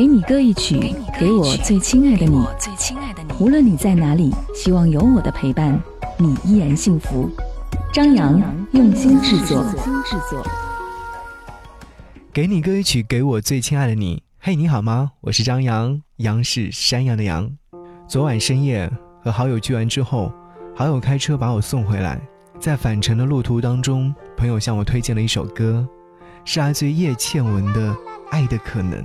给你歌一曲，给我最亲爱的你。无论你在哪里，希望有我的陪伴，你依然幸福。张扬用心制作。给你歌一曲，给我最亲爱的你。嘿，你好吗？我是张扬，杨是山羊的羊。昨晚深夜和好友聚完之后，好友开车把我送回来，在返程的路途当中，朋友向我推荐了一首歌，是来自于叶倩文的《爱的可能》。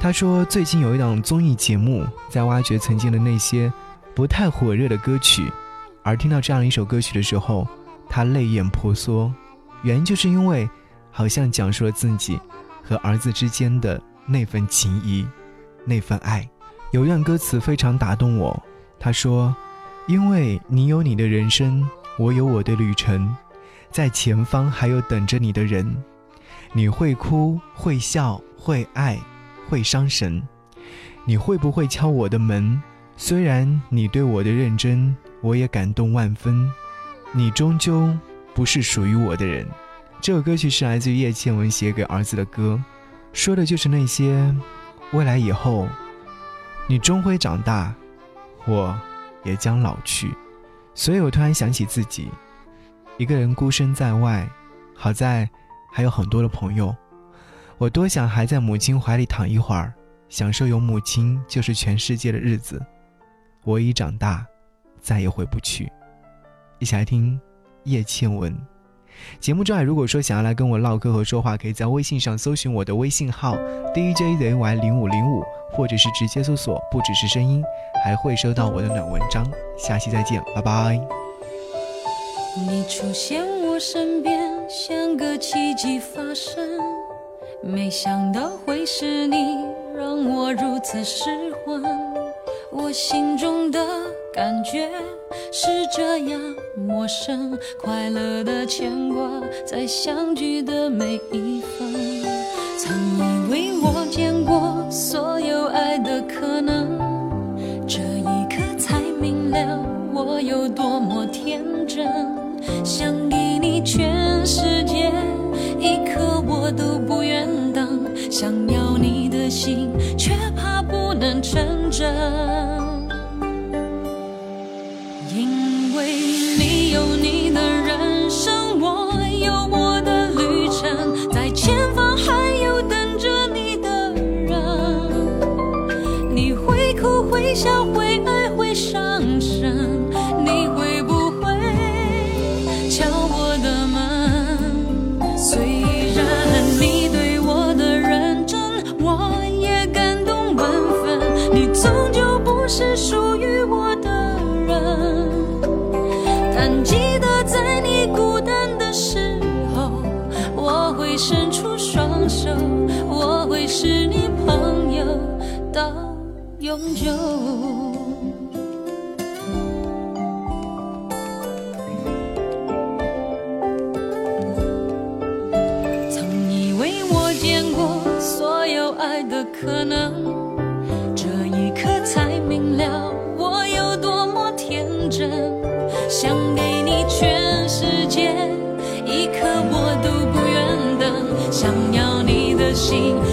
他说最近有一档综艺节目在挖掘曾经的那些不太火热的歌曲，而听到这样一首歌曲的时候，他泪眼婆娑，原因就是因为。好像讲述了自己和儿子之间的那份情谊，那份爱。有一段歌词非常打动我，他说：“因为你有你的人生，我有我的旅程，在前方还有等着你的人。你会哭，会笑，会爱，会伤神。你会不会敲我的门？虽然你对我的认真，我也感动万分。你终究不是属于我的人。”这首歌曲是来自于叶倩文写给儿子的歌，说的就是那些未来以后，你终会长大，我也将老去。所以我突然想起自己，一个人孤身在外，好在还有很多的朋友。我多想还在母亲怀里躺一会儿，享受有母亲就是全世界的日子。我已长大，再也回不去。一起来听叶倩文。节目之外，如果说想要来跟我唠嗑和说话，可以在微信上搜寻我的微信号 DJZY 零五零五，或者是直接搜索“不只是声音”，还会收到我的暖文章。下期再见，拜拜。你出现我身边，像个奇迹发生，没想到会是你，让我如此失魂。我心中的感觉是这样陌生，快乐的牵挂在相聚的每一分。曾以为我见过所有爱的可能，这一刻才明了我有多么天真。想给你全心，却怕不能成真。记得在你孤单的时候我会伸出双手我会是你朋友到永久。曾以为我见过所有爱的可能这一刻才明了界，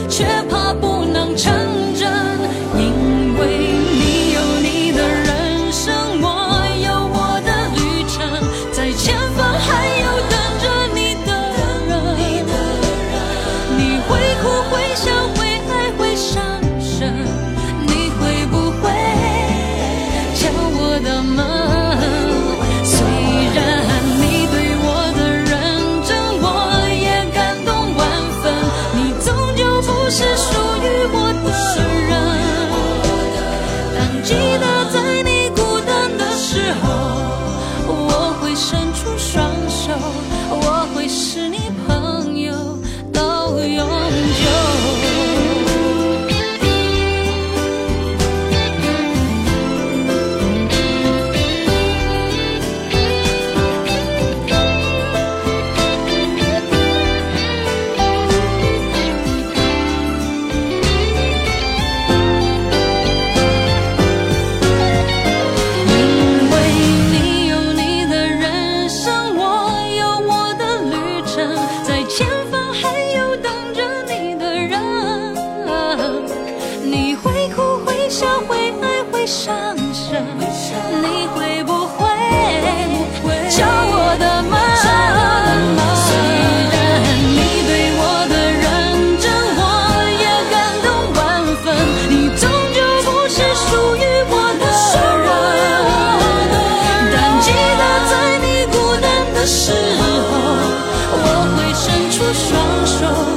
手。